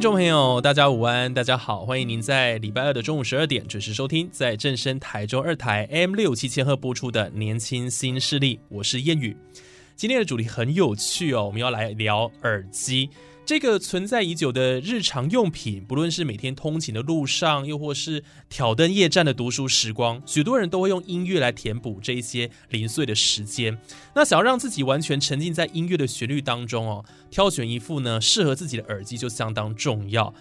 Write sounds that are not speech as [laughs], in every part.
听众朋友，大家午安，大家好，欢迎您在礼拜二的中午十二点准时收听，在正声台中二台 M 六七千赫播出的《年轻新势力》，我是谚语。今天的主题很有趣哦，我们要来聊耳机。这个存在已久的日常用品，不论是每天通勤的路上，又或是挑灯夜战的读书时光，许多人都会用音乐来填补这一些零碎的时间。那想要让自己完全沉浸在音乐的旋律当中哦，挑选一副呢适合自己的耳机就相当重要。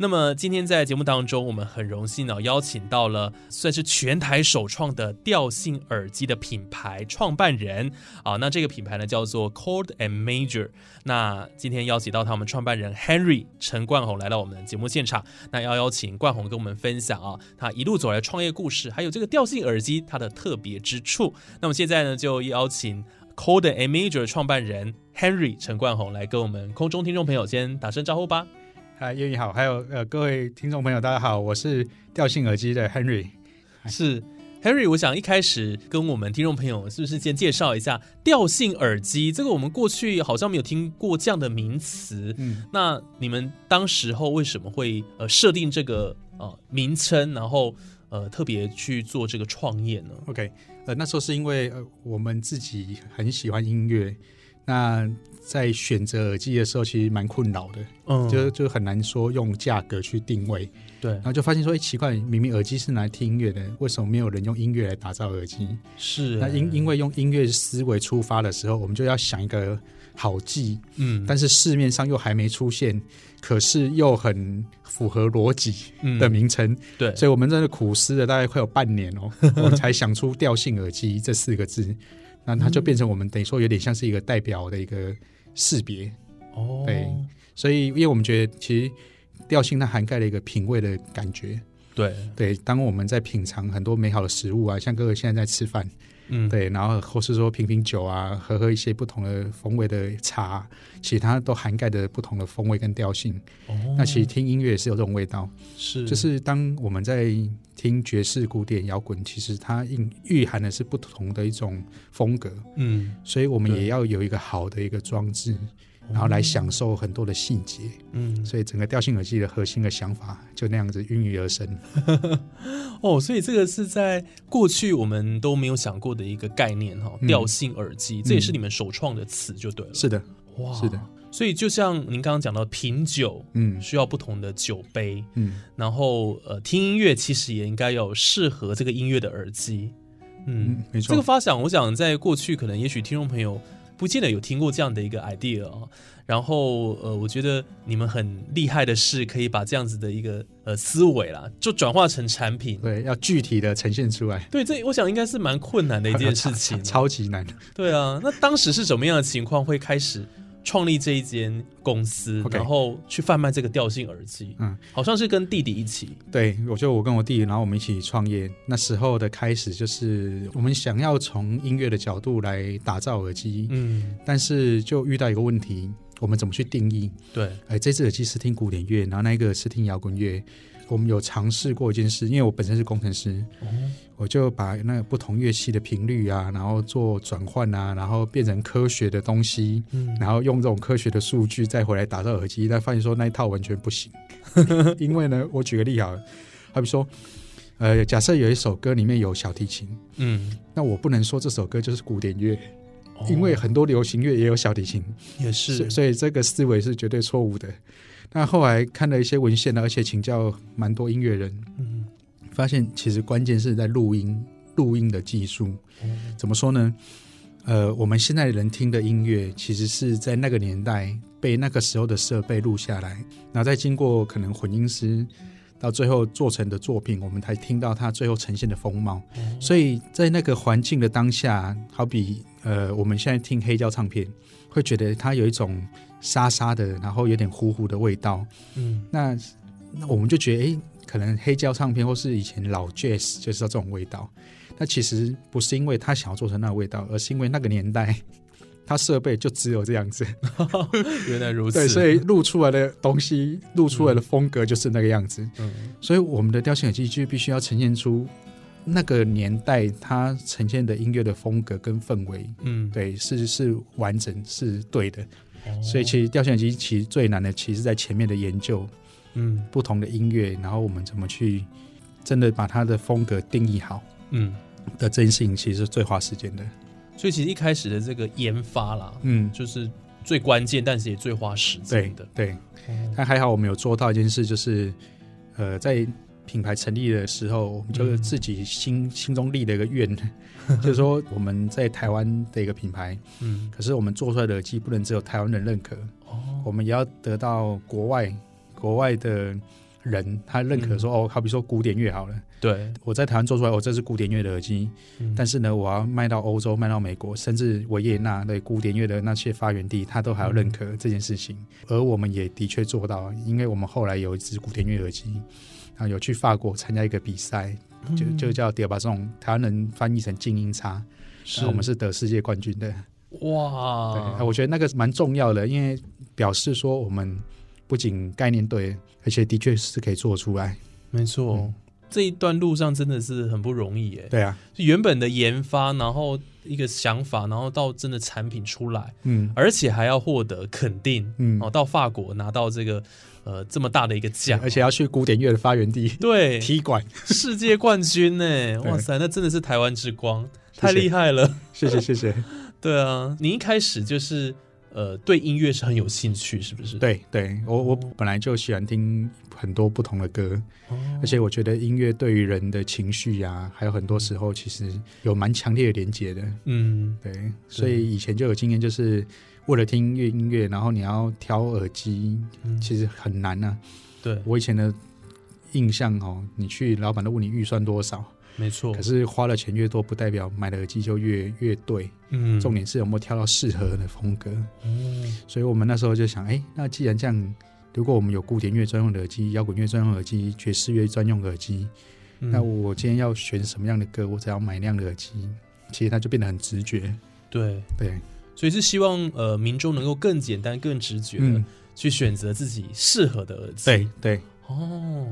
那么今天在节目当中，我们很荣幸呢邀请到了算是全台首创的调性耳机的品牌创办人啊，那这个品牌呢叫做 Cord and Major。那今天邀请到他们创办人 Henry 陈冠宏来到我们的节目现场，那要邀请冠宏跟我们分享啊他一路走来创业故事，还有这个调性耳机它的特别之处。那么现在呢就邀请 Cord and Major 创办人 Henry 陈冠宏来跟我们空中听众朋友先打声招呼吧。嗨，叶宇好，还有呃各位听众朋友，大家好，我是调性耳机的 Henry。是 Henry，我想一开始跟我们听众朋友是不是先介绍一下调性耳机？这个我们过去好像没有听过这样的名词。嗯，那你们当时候为什么会呃设定这个呃名称，然后呃特别去做这个创业呢？OK，呃那时候是因为呃我们自己很喜欢音乐，那。在选择耳机的时候，其实蛮困扰的，嗯，就就很难说用价格去定位，对，然后就发现说，哎，奇怪，明明耳机是拿来听音乐的，为什么没有人用音乐来打造耳机？是，那因因为用音乐思维出发的时候，我们就要想一个好记，嗯，但是市面上又还没出现，可是又很符合逻辑的名称，对，所以我们真的苦思了大概快有半年哦，[laughs] 我们才想出调性耳机这四个字，那它就变成我们等于说有点像是一个代表的一个。识别哦，对，所以因为我们觉得其实调性它涵盖了一个品味的感觉，对对。当我们在品尝很多美好的食物啊，像哥哥现在在吃饭，嗯，对，然后或是说品品酒啊，喝喝一些不同的风味的茶，其实它都涵盖着不同的风味跟调性。哦，那其实听音乐也是有这种味道，是，就是当我们在听爵士、古典、摇滚，其实它蕴蕴含的是不同的一种风格，嗯，所以我们也要有一个好的一个装置，然后来享受很多的细节，嗯，所以整个调性耳机的核心的想法就那样子孕育而生。[laughs] 哦，所以这个是在过去我们都没有想过的一个概念哈，调性耳机，这也是你们首创的词就对了。是的，哇，是的。所以，就像您刚刚讲到品酒，嗯，需要不同的酒杯，嗯，然后呃，听音乐其实也应该有适合这个音乐的耳机，嗯，没错。这个发想，我想在过去可能也许听众朋友不见得有听过这样的一个 idea 哦。然后呃，我觉得你们很厉害的是可以把这样子的一个呃思维啦，就转化成产品，对，要具体的呈现出来。对，这我想应该是蛮困难的一件事情，[laughs] 超级难。对啊，那当时是什么样的情况会开始？创立这一间公司，然后去贩卖这个调性耳机。嗯，好像是跟弟弟一起。对，我就我跟我弟，然后我们一起创业。那时候的开始就是我们想要从音乐的角度来打造耳机。嗯，但是就遇到一个问题，我们怎么去定义？对，哎，这只耳机是听古典乐，然后那个是听摇滚乐。我们有尝试过一件事，因为我本身是工程师，我就把那个不同乐器的频率啊，然后做转换啊，然后变成科学的东西，然后用这种科学的数据再回来打造耳机，但发现说那一套完全不行。[laughs] 因为呢，我举个例好，好比说，呃，假设有一首歌里面有小提琴，嗯，那我不能说这首歌就是古典乐，因为很多流行乐也有小提琴，也是，所以这个思维是绝对错误的。那后来看了一些文献而且请教蛮多音乐人，嗯，发现其实关键是在录音录音的技术。怎么说呢？呃，我们现在人听的音乐，其实是在那个年代被那个时候的设备录下来，然后再经过可能混音师到最后做成的作品，我们才听到它最后呈现的风貌。所以在那个环境的当下，好比呃，我们现在听黑胶唱片，会觉得它有一种沙沙的，然后有点糊糊的味道。嗯，那那我们就觉得，哎，可能黑胶唱片或是以前老 jazz 就是要这种味道。那其实不是因为他想要做成那个味道，而是因为那个年代他设备就只有这样子。[laughs] 原来如此。对，所以录出来的东西，录出来的风格就是那个样子。嗯，所以我们的雕像耳机就必须要呈现出那个年代它呈现的音乐的风格跟氛围。嗯，对，是是完整是对的。哦所以其实雕像机其实最难的，其实在前面的研究嗯不同的音乐，然后我们怎么去真的把它的风格定义好嗯，的这件事情，其实是最花时间的。所以其实一开始的这个研发啦，嗯，就是最关键，但是也最花时对间的。对。但还好我们有做到一件事，就是呃，在品牌成立的时候，我们就是自己心、心中立了一个愿，[laughs] 就是说我们在台湾的一个品牌，嗯，可是我们做出来的耳机不能只有台湾人认可，哦，我们也要得到国外国外的人他认可说，哦，好比说古典乐好了，对，我在台湾做出来，我这是古典乐的耳机，嗯。但是呢，我要卖到欧洲、卖到美国，甚至维也纳的古典乐的那些发源地，他都还要认可这件事情。而我们也的确做到，因为我们后来有一支古典乐耳机，然后有去法国参加一个比赛，就就叫迪尔巴颂，台湾人翻译成静音叉，是。我们是得世界冠军的。对，哇，我觉得那个蛮重要的，因为表示说我们不仅概念对，而且的确是可以做出来。没错。嗯。这一段路上真的是很不容易耶，对啊，原本的研发，然后一个想法，然后到真的产品出来，嗯。而且还要获得肯定，嗯。哦，到法国拿到这个呃这么大的一个奖，而且要去古典乐的发源地 [laughs] 对踢馆。世界冠军呢，[laughs] 哇塞，那真的是台湾之光，太厉害了。谢谢谢谢。[laughs] 对啊，你一开始就是呃对音乐是很有兴趣，是不是？，对对，我我本来就喜欢听很多不同的歌，哦而且我觉得音乐对于人的情绪呀、还有很多时候其实有蛮强烈的连接的。嗯，对，所以以前就有经验，就是为了听音乐音乐，然后你要挑耳机，嗯其实很难啊。对，我以前的印象哦，你去老板都问你预算多少，没错可。是花的钱越多，不代表买的耳机就越越对。嗯重点是有没有挑到适合的风格。嗯所以我们那时候就想，哎，那既然这样，如果我们有古典乐专用的耳机、摇滚乐专用耳机、爵士乐专用耳机，嗯那我今天要选什么样的歌，我只要买那样的耳机，其实它就变得很直觉。对，对，所以是希望呃民众能够更简单、更直觉的嗯，去选择自己适合的耳机。对对，哦。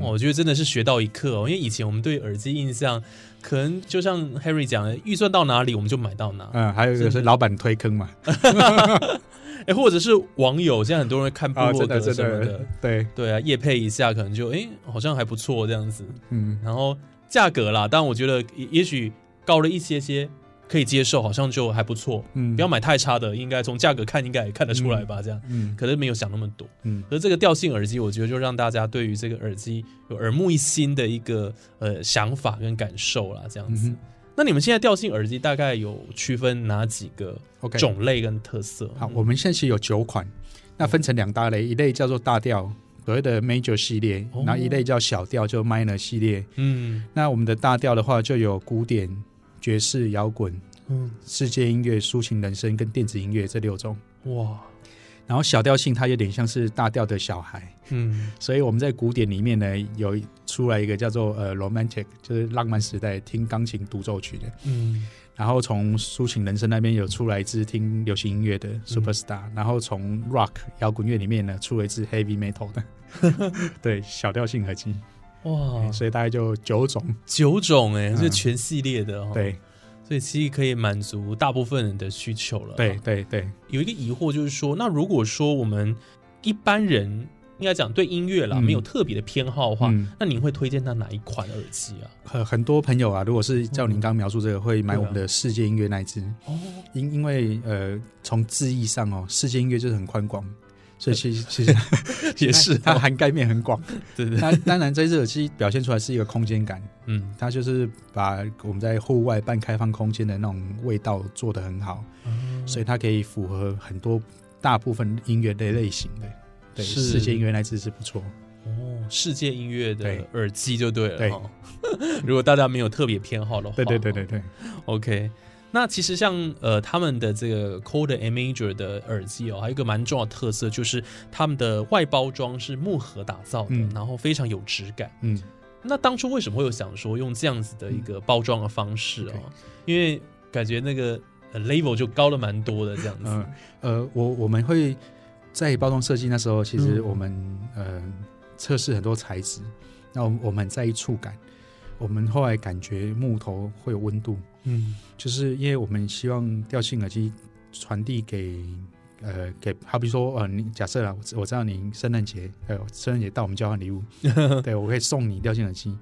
我觉得真的是学到一课哦，因为以前我们对耳机印象，可能就像 Harry 讲的，预算到哪里我们就买到哪，嗯，还有一个是老板推坑嘛，[laughs] 哎，或者是网友，现在很多人看部啊，落格真的真什么的。的，，对，对啊，夜配一下，可能就哎好像还不错这样子，嗯，然后价格啦，当然我觉得也也许高了一些些，可以接受，好像就还不错，嗯，不要买太差的，应该从价格看应该也看得出来吧，这样，嗯。可能没有想那么多。嗯。而这个调性耳机，我觉得就让大家对于这个耳机有耳目一新的一个呃想法跟感受啦，这样子。嗯那你们现在调性耳机大概有区分哪几个种类跟特色？好，我们现在其实有九款，那分成两大类，一类叫做大调，所谓的 Major 系列，哦。然后一类叫小调，就 Minor 系列。嗯。那我们的大调的话，就有古典、爵士、摇滚、嗯。世界音乐、抒情人生跟电子音乐这六种。哇。然后小调性它有点像是大调的小孩，嗯。所以我们在古典里面呢有出来一个叫做呃 Romantic，就是浪漫时代听钢琴独奏曲的。嗯。然后从抒情人生那边有出来一支听流行音乐的 Superstar，、然后从 Rock 摇滚乐里面呢出了一支 Heavy Metal 的，[laughs] 对小调性耳机，哇。所以大概就九种。九种哎、嗯。是全系列的哦。，对。所以其实可以满足大部分人的需求了。对，对对，有一个疑惑就是说，那如果说我们一般人应该讲对音乐啦、嗯。没有特别的偏好的话，嗯。那您会推荐他哪一款耳机啊？很很多朋友啊，如果是照您刚刚描述这个，会买我们的世界音乐那一支，哦，因因为呃从字义上哦，世界音乐就是很宽广，所以其实其实 [laughs] 也是哦它涵盖面很广。对对，那当然，这只耳机表现出来是一个空间感，嗯，它就是把我们在户外半开放空间的那种味道做得很好，所以它可以符合很多大部分音乐的类型的。对，是。世界音乐那只是不错。哦，世界音乐的耳机就对了对。[laughs] 如果大家没有特别偏好的话，对对对对对，OK，那其实像呃他们的这个 Code A Major 的耳机哦，还有一个蛮重要的特色，就是他们的外包装是木盒打造的，嗯。然后非常有质感。嗯，那当初为什么会有想说用这样子的一个包装的方式哦？因为感觉那个、呃、level 就高了蛮多的这样子。嗯呃，我我们会在包装设计那时候，其实嗯。我们、呃测试很多材质，那我们我们很在意触感，我们后来感觉木头会有温度，嗯。就是因为我们希望调性耳机传递给呃给，好比说呃，你假设啦，我知我知道你圣诞节呃圣诞节到我们交换礼物，[laughs] 对我可以送你调性耳机，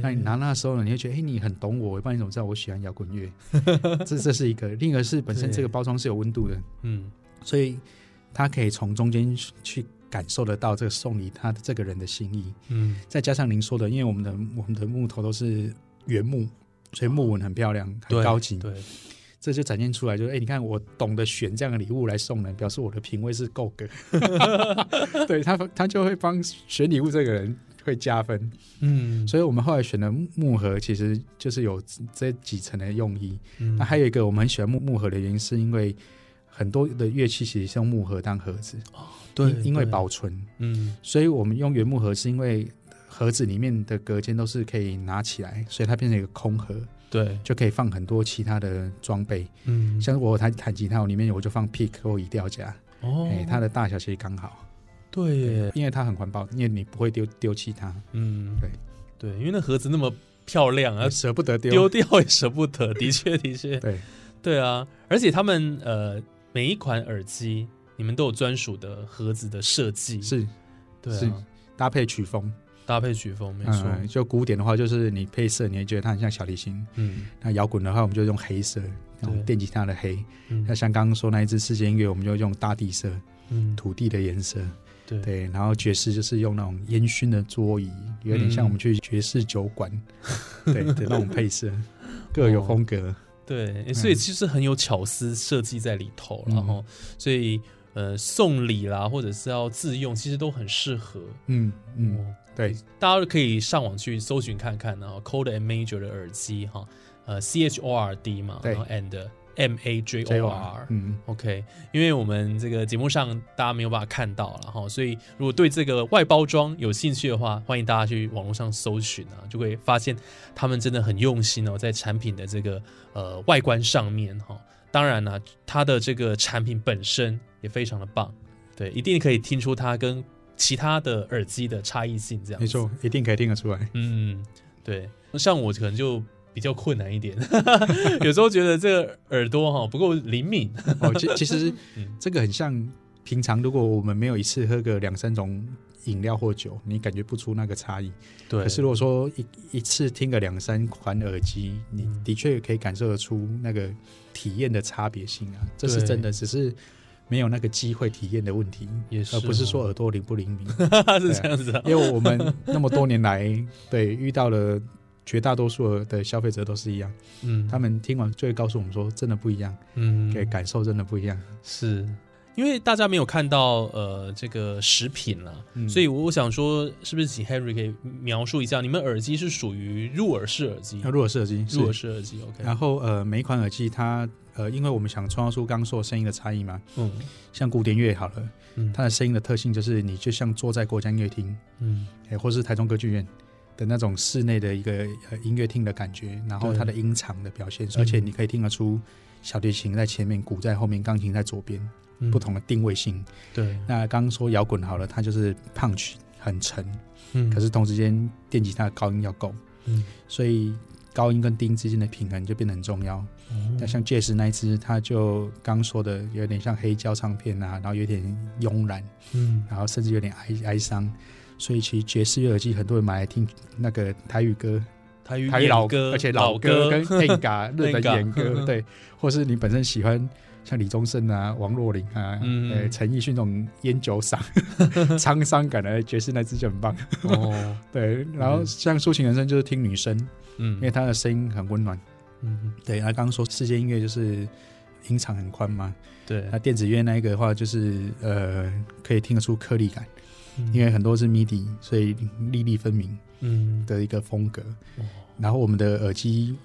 那你拿那时候呢，你会觉得哎、你很懂我，不然你怎么知道我喜欢摇滚乐？这 [laughs] 这是一个，另一个是本身对这个包装是有温度的，嗯。所以它可以从中间去感受得到这个送礼他这个人的心意，嗯再加上您说的，因为我们的我们的木头都是原木，所以木纹很漂亮，很高级，对，这就展现出来，就是哎、你看我懂得选这样的礼物来送人，表示我的品味是够格。[laughs] 对他，他就会帮选礼物这个人会加分。嗯，所以我们后来选的木盒，其实就是有这几层的用意。嗯那还有一个我们很喜欢木木盒的原因，是因为很多的乐器其实是用木盒当盒子，对因因为保存，嗯。所以我们用原木盒是因为盒子里面的隔间都是可以拿起来，所以它变成一个空盒，对。就可以放很多其他的装备。嗯。像我弹弹吉他，我里面我就放 pick 或移调夹，哦。哎、它的大小其实刚好，对耶，因为它很环保，因为你不会丢丢弃它，嗯。对。对，因为那盒子那么漂亮啊，舍不得丢。丢掉也舍不得，的确的确，对，对啊，而且他们呃每一款耳机你们都有专属的盒子的设计，是是对啊，搭配曲风，搭配曲风没错，嗯，就古典的话，就是你配色，你会觉得它很像小提琴；嗯。那摇滚的话，我们就用黑色，那种电吉他的黑。嗯。那像刚刚说那一支世界音乐，我们就用大地色，嗯。土地的颜色。对。对，然后爵士就是用那种烟熏的桌椅，有点像我们去爵士酒馆，对的那种配色，[laughs] 各有风格。对，所以其实很有巧思设计在里头，嗯。然后所以呃送礼啦或者是要自用，其实都很适合。嗯嗯，哦。对，大家可以上网去搜寻看看，然后 Code and Major 的耳机哈，呃 C H O R D 嘛，对。然后 and M A J O R，嗯，OK，因为我们这个节目上大家没有办法看到了哈，所以如果对这个外包装有兴趣的话，欢迎大家去网络上搜寻啊，就会发现他们真的很用心哦，在产品的这个呃外观上面哈。当然呢、它的这个产品本身也非常的棒，对，一定可以听出它跟其他的耳机的差异性，这样没错，一定可以听得出来。嗯，对，像我可能就比较困难一点，[laughs] 有时候觉得这个耳朵哈不够灵敏。哦，其其实 [laughs] 嗯。这个很像平常，如果我们没有一次喝个两三种饮料或酒，你感觉不出那个差异。对。可是如果说一一次听个两三款耳机，你嗯的确可以感受得出那个体验的差别性啊，这是真的，只是没有那个机会体验的问题，也是。而不是哦说耳朵灵不灵敏。[laughs] 是这样子啊，因为我们那么多年来，对遇到了绝大多数的消费者都是一样，嗯，他们听完就会告诉我们说，真的不一样，嗯。给感受真的不一样。是。因为大家没有看到呃这个食品了，嗯。所以我想说，是不是请 Henry 可以描述一下，你们耳机是属于入耳式耳机，入耳式耳机，入耳式耳机，OK，然后呃，每一款耳机它呃，因为我们想创造出刚刚说的声音的差异嘛，嗯。像古典乐好了，嗯。它的声音的特性就是你就像坐在国家音乐厅，嗯。哎，或是台中歌剧院的那种室内的一个呃音乐厅的感觉，然后它的音场的表现，嗯而且你可以听得出小提琴在前面，鼓在后面，钢琴在左边，嗯。不同的定位性。对，那刚刚说摇滚好了，它就是 punch 很沉，嗯。可是同时间电吉他的高音要够，嗯。所以高音跟低音之间的平衡就变得很重要。那像 Jazz 那一支，它就刚说的有点像黑胶唱片啊，然后有点慵懒，嗯。然后甚至有点哀哀伤，所以其实爵士乐耳机很多人买来听那个台语歌，台语台语老歌，而且老歌歌。跟 Enga [laughs] 日本演歌，对，或是你本身喜欢像李宗盛啊、王若琳啊、嗯。呃陈奕迅那种烟酒嗓、[laughs] 沧桑感的爵士那支就很棒。哦，[laughs] 对，然后像抒情人生就是听女生，嗯。因为她的声音很温暖。嗯，对，他刚刚说世界音乐就是音场很宽嘛，对。那，电子乐那一个的话就是呃可以听得出颗粒感，嗯。因为很多是 MIDI，所以粒粒分明嗯。的一个风格。哦。然后我们的耳机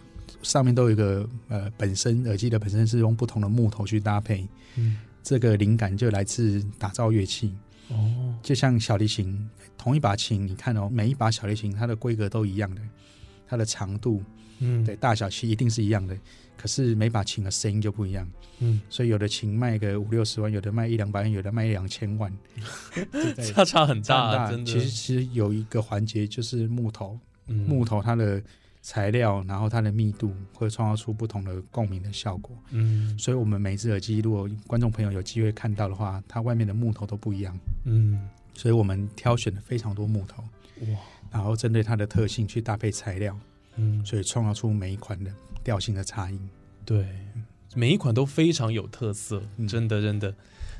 上面都有一个呃本身耳机的本身是用不同的木头去搭配，嗯。这个灵感就来自打造乐器。哦，就像小提琴，同一把琴，你看哦，每一把小提琴它的规格都一样的，它的长度嗯。对大小其实一定是一样的，可是每把琴的声音就不一样。嗯，所以有的琴卖个五六十万，有的卖一两百万，有的卖一两千万，[laughs] 差差很大，真的，其实其实有一个环节就是木头，嗯。木头它的材料，然后它的密度会创造出不同的共鸣的效果。嗯。所以，我们每只耳机，如果观众朋友有机会看到的话，它外面的木头都不一样。嗯，所以我们挑选了非常多木头，哇，然后针对它的特性去搭配材料，嗯，所以创造出每一款的调性的差异。对，每一款都非常有特色，嗯真的真的，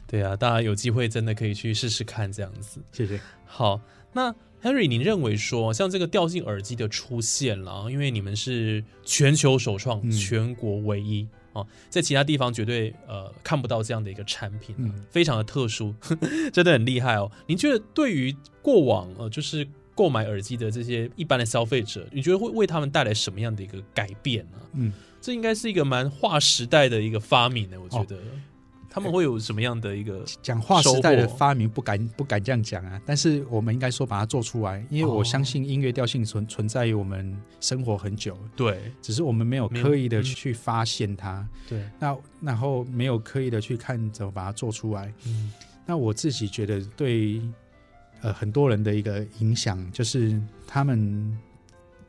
对啊，大家有机会真的可以去试试看这样子。谢谢。好，那 Henry，您认为说像这个调性耳机的出现了，因为你们是全球首创，嗯全国唯一啊，在其他地方绝对呃看不到这样的一个产品，嗯非常的特殊，[laughs] 真的很厉害哦。您觉得对于过往呃就是购买耳机的这些一般的消费者，你觉得会为他们带来什么样的一个改变呢、嗯，这应该是一个蛮划时代的一个发明呢，我觉哦。得。他们会有什么样的一个讲划时代的发明不敢不敢这样讲啊，但是我们应该说把它做出来，因为哦我相信音乐调性存存在于我们生活很久，对。只是我们没有刻意的嗯去发现它，对。那然后没有刻意的去看怎么把它做出来。嗯。那我自己觉得对呃很多人的一个影响，就是他们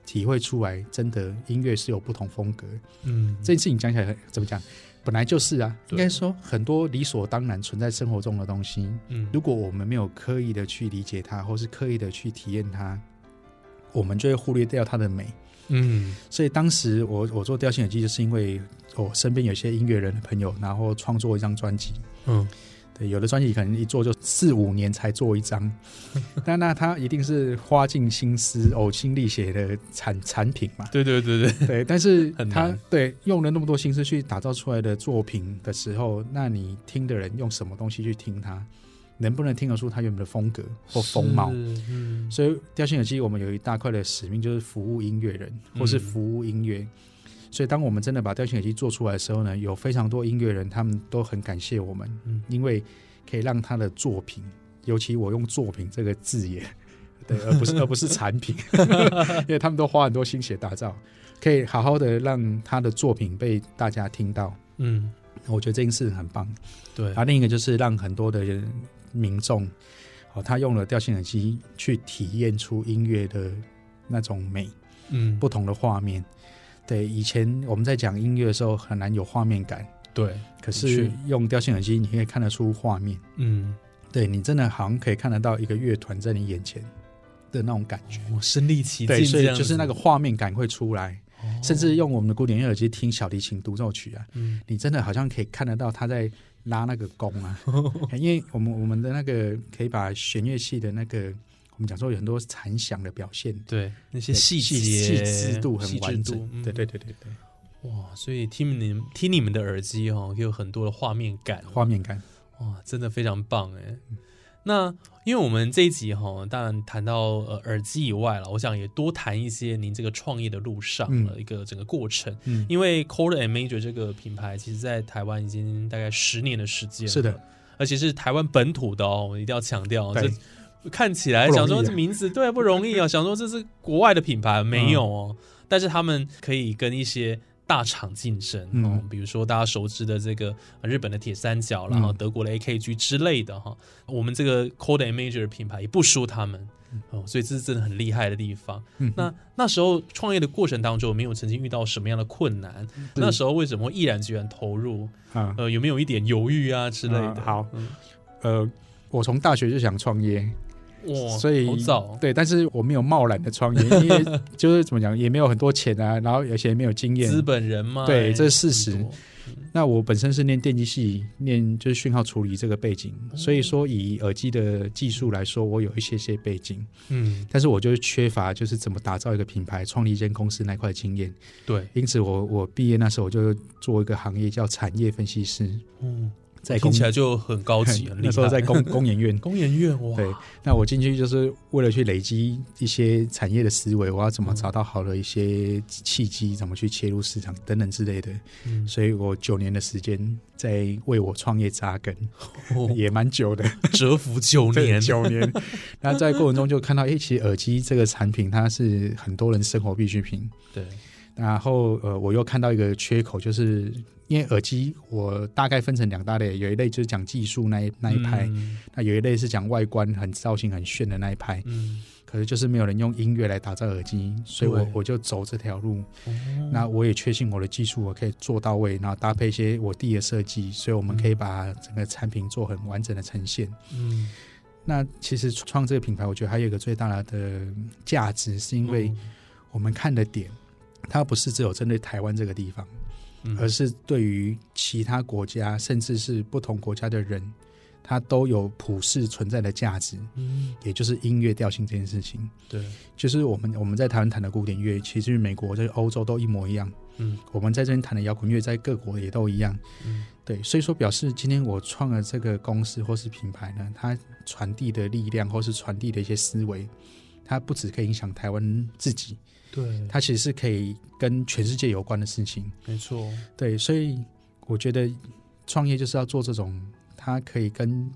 体会出来，真的音乐是有不同风格。嗯这件事情讲起来怎么讲？本来就是啊，应该说很多理所当然存在生活中的东西，嗯如果我们没有刻意的去理解它，或是刻意的去体验它，我们就会忽略掉它的美。嗯所以当时我我做调性耳机，就是因为我身边有些音乐人的朋友，然后创作一张专辑。嗯对，有的专辑可能一做就四五年才做一张，[laughs] 但那他一定是花尽心思、呕心沥血的产产品嘛。对对对对，对，但是 [laughs] 很他对用了那么多心思去打造出来的作品的时候，那你听的人用什么东西去听它，能不能听得出他原本的风格或风貌？嗯所以调性耳机我们有一大块的使命就是服务音乐人，或是嗯服务音乐。所以当我们真的把调性耳机做出来的时候呢，有非常多音乐人他们都很感谢我们，嗯因为可以让他的作品，尤其我用“作品”这个字眼，[laughs] 对，而不是而不是产品，[laughs] 因为他们都花很多心血打造，可以好好的让他的作品被大家听到。嗯我觉得这件事很棒。对然后另一个就是让很多的人民众，哦，他用了调性耳机去体验出音乐的那种美，嗯不同的画面。对，以前我们在讲音乐的时候很难有画面感，对可是用调性耳机你可以看得出画面。嗯。对你真的好像可以看得到一个乐团在你眼前的那种感觉。我身临其境就是那个画面感会出来，哦。甚至用我们的古典乐耳机听小提琴独奏曲啊，嗯。你真的好像可以看得到他在拉那个弓啊，因为我们我们的那个可以把弦乐器的那个我们讲说有很多残响的表现，对那些对细细节细致度很细致完整，对对对对对，哇，所以听你们听你们的耳机哦，有很多的画面感，画面感，哇，真的非常棒哎。那因为我们这一集哈，当然谈到呃耳机以外了，我想也多谈一些您这个创业的路上嗯的一个整个过程。嗯，因为 Core and Major 这个品牌，其实在台湾已经大概十年的时间了，是的，而且是台湾本土的哦，我一定要强调，对这看起来想说这名字对不容易啊，[laughs] 想说这是国外的品牌没有哦，但是他们可以跟一些大厂竞争哦嗯，比如说大家熟知的这个呃日本的铁三角，嗯。然后德国的 AKG 之类的哈，我们这个 Code and Major 的品牌也不输他们。哦，所以这是真的很厉害的地方。嗯。那那时候创业的过程当中，有没有曾经遇到什么样的困难？那时候为什么会毅然决然投入？啊，呃，有没有一点犹豫啊之类的？啊好。嗯。呃，我从大学就想创业，哇，所以好早，对，但是我没有贸然的创业，[laughs] 因为就是怎么讲，也没有很多钱啊，然后而且也没有经验。资本人嘛，对这是事实。那我本身是念电机系，念就是讯号处理这个背景，所以说以耳机的技术来说，我有一些些背景，嗯，但是我就是缺乏就是怎么打造一个品牌、创立一间公司那块经验。对，因此我我毕业那时候我就做一个行业叫产业分析师，嗯，在公听起来就很高级。[laughs] 那时候在工工研院。[laughs] 工研院，哇，对，那我进去就是为了去累积一些产业的思维，我要怎么找到好的一些契机，怎么去切入市场等等之类的。嗯所以我九年的时间在为我创业扎根，[laughs] 哦也蛮久的，蛰伏九年，九年。然后在过程中就看到，哎、其实耳机这个产品它是很多人生活必需品。对，然后呃，我又看到一个缺口，就是因为耳机我大概分成两大类，有一类就是讲技术那一那一派，嗯那有一类是讲外观很造型很炫的那一派。嗯，可是就是没有人用音乐来打造耳机，所以我我就走这条路。哦那我也确信我的技术我可以做到位，然后搭配一些我弟的设计，所以我们可以把整个产品做很完整的呈现。嗯，那其实创这个品牌，我觉得还有一个最大的价值，是因为我们看的点，它不是只有针对台湾这个地方，嗯而是对于其他国家，甚至是不同国家的人，它都有普世存在的价值，嗯，也就是音乐调性这件事情。对，就是我们我们在台湾弹的古典乐，其实美国在欧洲都一模一样。嗯我们在这边弹的摇滚乐，在各国也都一样。嗯对，所以说表示今天我创了这个公司或是品牌呢，它传递的力量或是传递的一些思维，它不只可以影响台湾自己，对，它其实是可以跟全世界有关的事情。没错，对，所以我觉得创业就是要做这种，它可以跟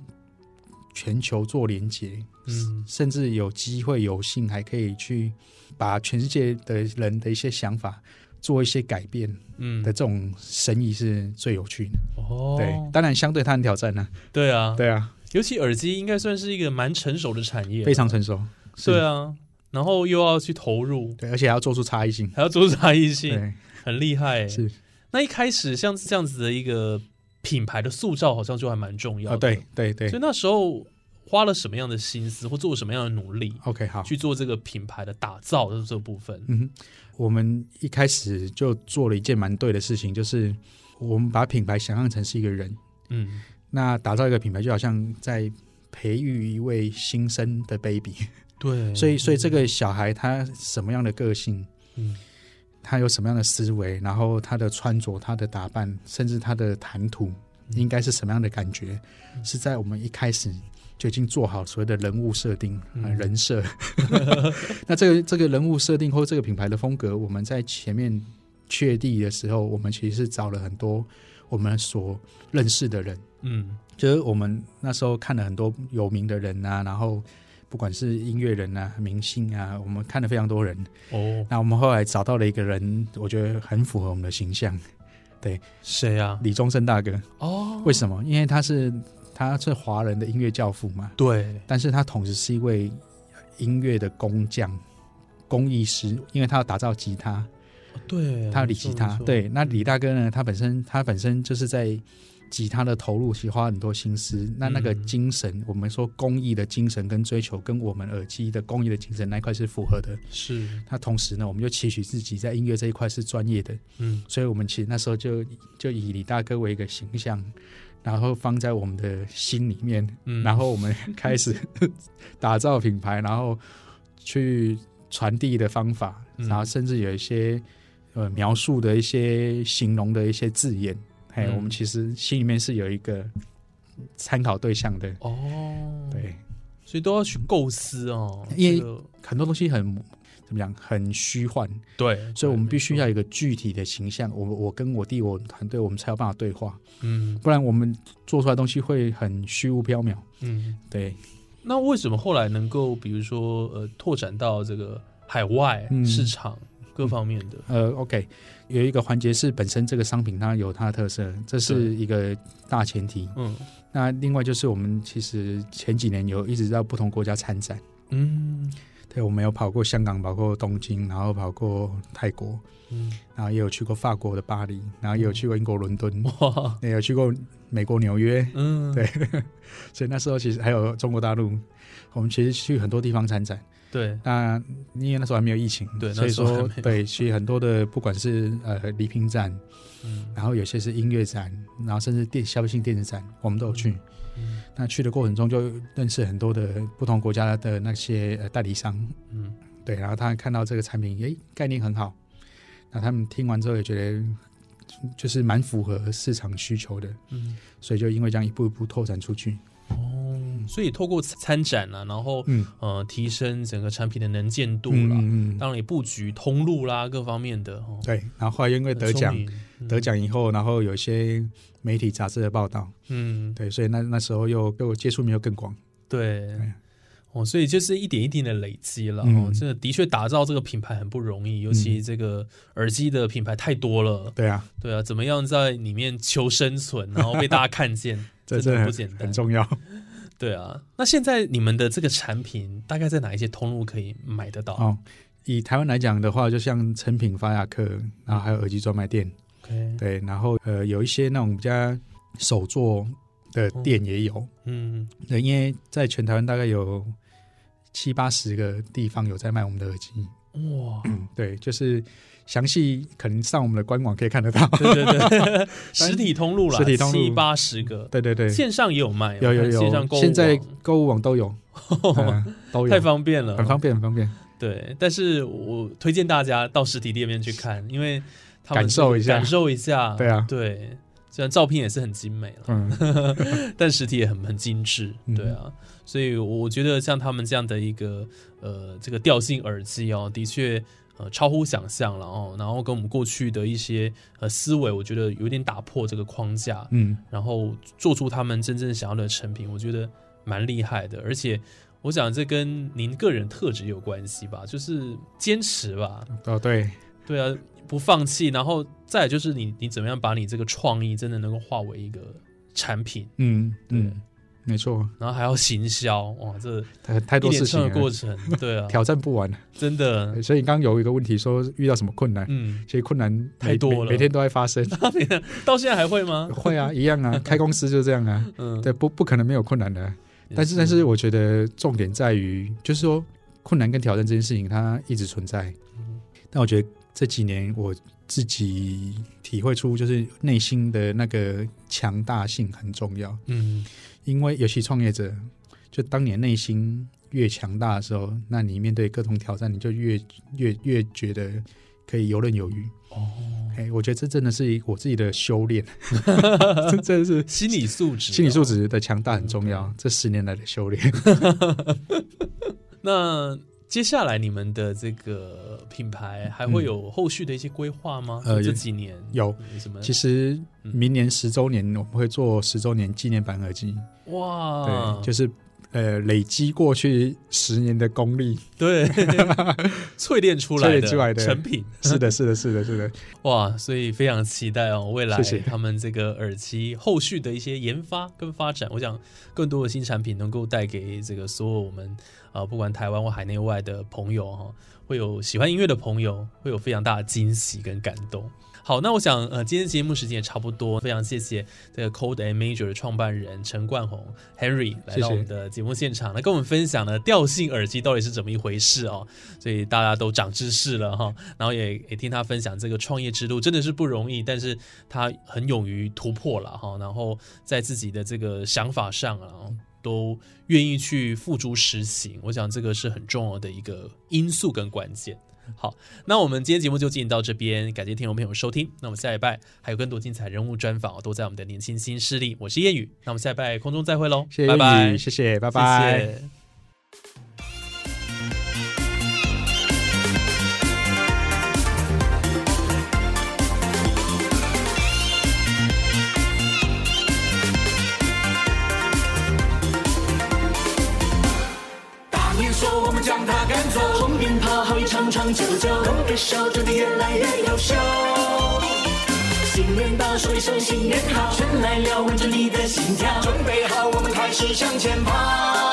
全球做连接，嗯。甚至有机会有幸还可以去把全世界的人的一些想法做一些改变嗯。的这种生意是最有趣的。哦，对，当然相对它很挑战呢、对啊，对啊，尤其耳机应该算是一个蛮成熟的产业，非常成熟。是。对，啊，然后又要去投入，对，而且还要做出差异性。还要做出差异性，对，很厉害欸。是那一开始像这样子的一个品牌的塑造，好像就还蛮重要。对对对所以那时候花了什么样的心思，或做什么样的努力，，OK，好。去做这个品牌的打造的这部分？嗯哼，我们一开始就做了一件蛮对的事情，就是我们把品牌想象成是一个人。嗯，那打造一个品牌，就好像在培育一位新生的 baby。对，所以，所以这个小孩他什么样的个性，嗯。他有什么样的思维，然后他的穿着、他的打扮，甚至他的谈吐，应该是什么样的感觉，是在我们一开始就已经做好所谓的人物设定、呃、嗯。人设。[laughs] 那这个这个人物设定或这个品牌的风格，我们在前面确定的时候，我们其实是找了很多我们所认识的人。嗯。就是我们那时候看了很多有名的人啊，然后不管是音乐人啊、明星啊，我们看了非常多人。哦，那我们后来找到了一个人，我觉得很符合我们的形象，对谁啊？李宗盛大哥。哦，为什么？因为他是他是华人的音乐教父嘛，对，但是他同时是一位音乐的工匠、工艺师，因为他要打造吉他，对，他要理吉他。对，那李大哥呢？他本身他本身就是在吉他的投入，其实花很多心思。那那个嗯精神，我们说工艺的精神跟追求，跟我们耳机的工艺的精神那一块是符合的。是，那同时呢，我们就期许自己在音乐这一块是专业的，嗯所以我们其实那时候就就以李大哥为一个形象。然后放在我们的心里面，嗯，然后我们开始打造品牌，然后去传递的方法，嗯然后甚至有一些呃描述的一些形容的一些字眼，嘿，嗯我们其实心里面是有一个参考对象的。哦，对，所以都要去构思哦，因为很多东西很怎么讲，很虚幻，对，所以我们必须要有，一个具体的形象。我我跟我弟我团队，我们才有办法对话，嗯不然我们做出来的东西会很虚无缥缈。嗯。对，那为什么后来能够，比如说呃，拓展到这个海外嗯市场各方面的？呃，OK，有一个环节是本身这个商品它有它的特色，这是一个大前提。嗯。那另外就是我们其实前几年有一直在不同国家参展，嗯，对，我们有跑过香港，跑过东京，然后跑过泰国，嗯，然后也有去过法国的巴黎，然后也有去过英国伦敦，哇，也有去过美国纽约，嗯，对。[laughs] 所以那时候其实还有中国大陆，我们其实去很多地方参展。对，那因为那时候还没有疫情，对所以说对，其实很多的不管是呃礼品展，嗯。然后有些是音乐展，然后甚至电消费性电子展，我们都有去。嗯。那去的过程中就认识很多的不同国家的那些呃代理商，嗯。对，然后他看到这个产品，诶，概念很好，那他们听完之后也觉得就是蛮符合市场需求的，嗯，所以就因为这样一步一步拓展出去。哦，所以透过参展啊，然后嗯，呃提升整个产品的能见度嗯啦，嗯嗯，当然也布局通路啦，各方面的哦，对，然后后来因为得奖得，奖以后，然后有一些媒体杂志的报道，嗯，对，所以那那时候又又接触面又更广。对对。哦，所以就是一点一滴的累积了。嗯哦，这个的确打造这个品牌很不容易，尤其这个耳机的品牌太多了。对啊，对啊，怎么样在里面求生存，然后被大家看见，[laughs] 这真的很不简单很。重要。对啊，那现在你们的这个产品大概在哪一些通路可以买得到？哦，以台湾来讲的话，就像成品发雅克，然后还有耳机专卖店。对，然后呃有一些那种比较手作的店也有，嗯，对，因为在全台湾大概有七八十个地方有在卖我们的耳机，哇，嗯，对，就是详细可能上我们的官网可以看得到。对 [laughs] 对对，[laughs] 实体通路了，实体通路。七八十个，对对对，线上也有卖哦，有有有，线上购物现在购物网都有，[laughs] 嗯都有，太方便了，很方便，很方便。对，但是我推荐大家到实体店面去看，因为他们感受一下。感受一下。对啊。对，虽然照片也是很精美了，嗯，但实体也很很精致。嗯。对啊，所以我觉得像他们这样的一个呃这个调性耳机哦，的确呃超乎想象了哦，然后跟我们过去的一些呃思维，我觉得有点打破这个框架，嗯，然后做出他们真正想要的成品，我觉得蛮厉害的。而且我想这跟您个人特质有关系吧，就是坚持吧，哦，对，对啊，不放弃，然后再就是你你怎么样把你这个创意真的能够化为一个产品，嗯对嗯，没错，然后还要行销，哇，这太太多事情的过，程，对啊，[laughs] 挑战不完。真的，所以刚刚有一个问题说遇到什么困难，嗯，其实困难太多了每每天都在发生。[laughs] 到现在还会吗？会啊，一样啊，[laughs] 开公司就这样啊，嗯，对，不不可能没有困难的。但是但是，我觉得重点在于，就是说困难跟挑战这件事情，它一直存在。嗯但我觉得这几年我自己体会出，就是内心的那个强大性很重要。嗯，因为尤其创业者，就当你的内心越强大的时候，那你面对各种挑战，你就越越越觉得可以游刃有余。哦，哎，我觉得这真的是我自己的修炼，这真的是心理素质啊，心理素质的强大很重嗯要。这十年来的修炼，[laughs] 那接下来你们的这个品牌还会有后续的一些规划吗？呃就这几年有。有什么？其实嗯。明年十周年我们会做十周年纪念版耳机，哇，对，就是呃累积过去十年的功力。对。[laughs] 淬炼出来的成品，[laughs] 是的，是的，是的，是的，哇，所以非常期待哦，未来他们这个耳机后续的一些研发跟发展，我想更多的新产品能够带给这个所有我们啊、呃不管台湾或海内外的朋友哈、会有喜欢音乐的朋友，会有非常大的惊喜跟感动。好，那我想，呃，今天节目时间也差不多，非常谢谢这个 Code and Major 的创办人陈冠宏 Henry 来到我们的节目现场，来跟我们分享了调性耳机到底是怎么一回事哦，所以大家都长知识了哈，然后也也听他分享这个创业之路真的是不容易，但是他很勇于突破了哈，然后在自己的这个想法上啊。都愿意去付诸实行，我想这个是很重要的一个因素跟关键。好，那我们今天节目就进行到这边，感谢听众朋友收听。那我们下一拜还有更多精彩人物专访，都在我们的年轻新势力。我是谚语，那我们下一拜空中再会喽，谢谢拜拜，谢谢，拜拜。谢谢长长久久，龙歌手真的越来越优秀。新年到，说一声新年好，全来了，闻着你的心跳，准备好，我们开始向前跑。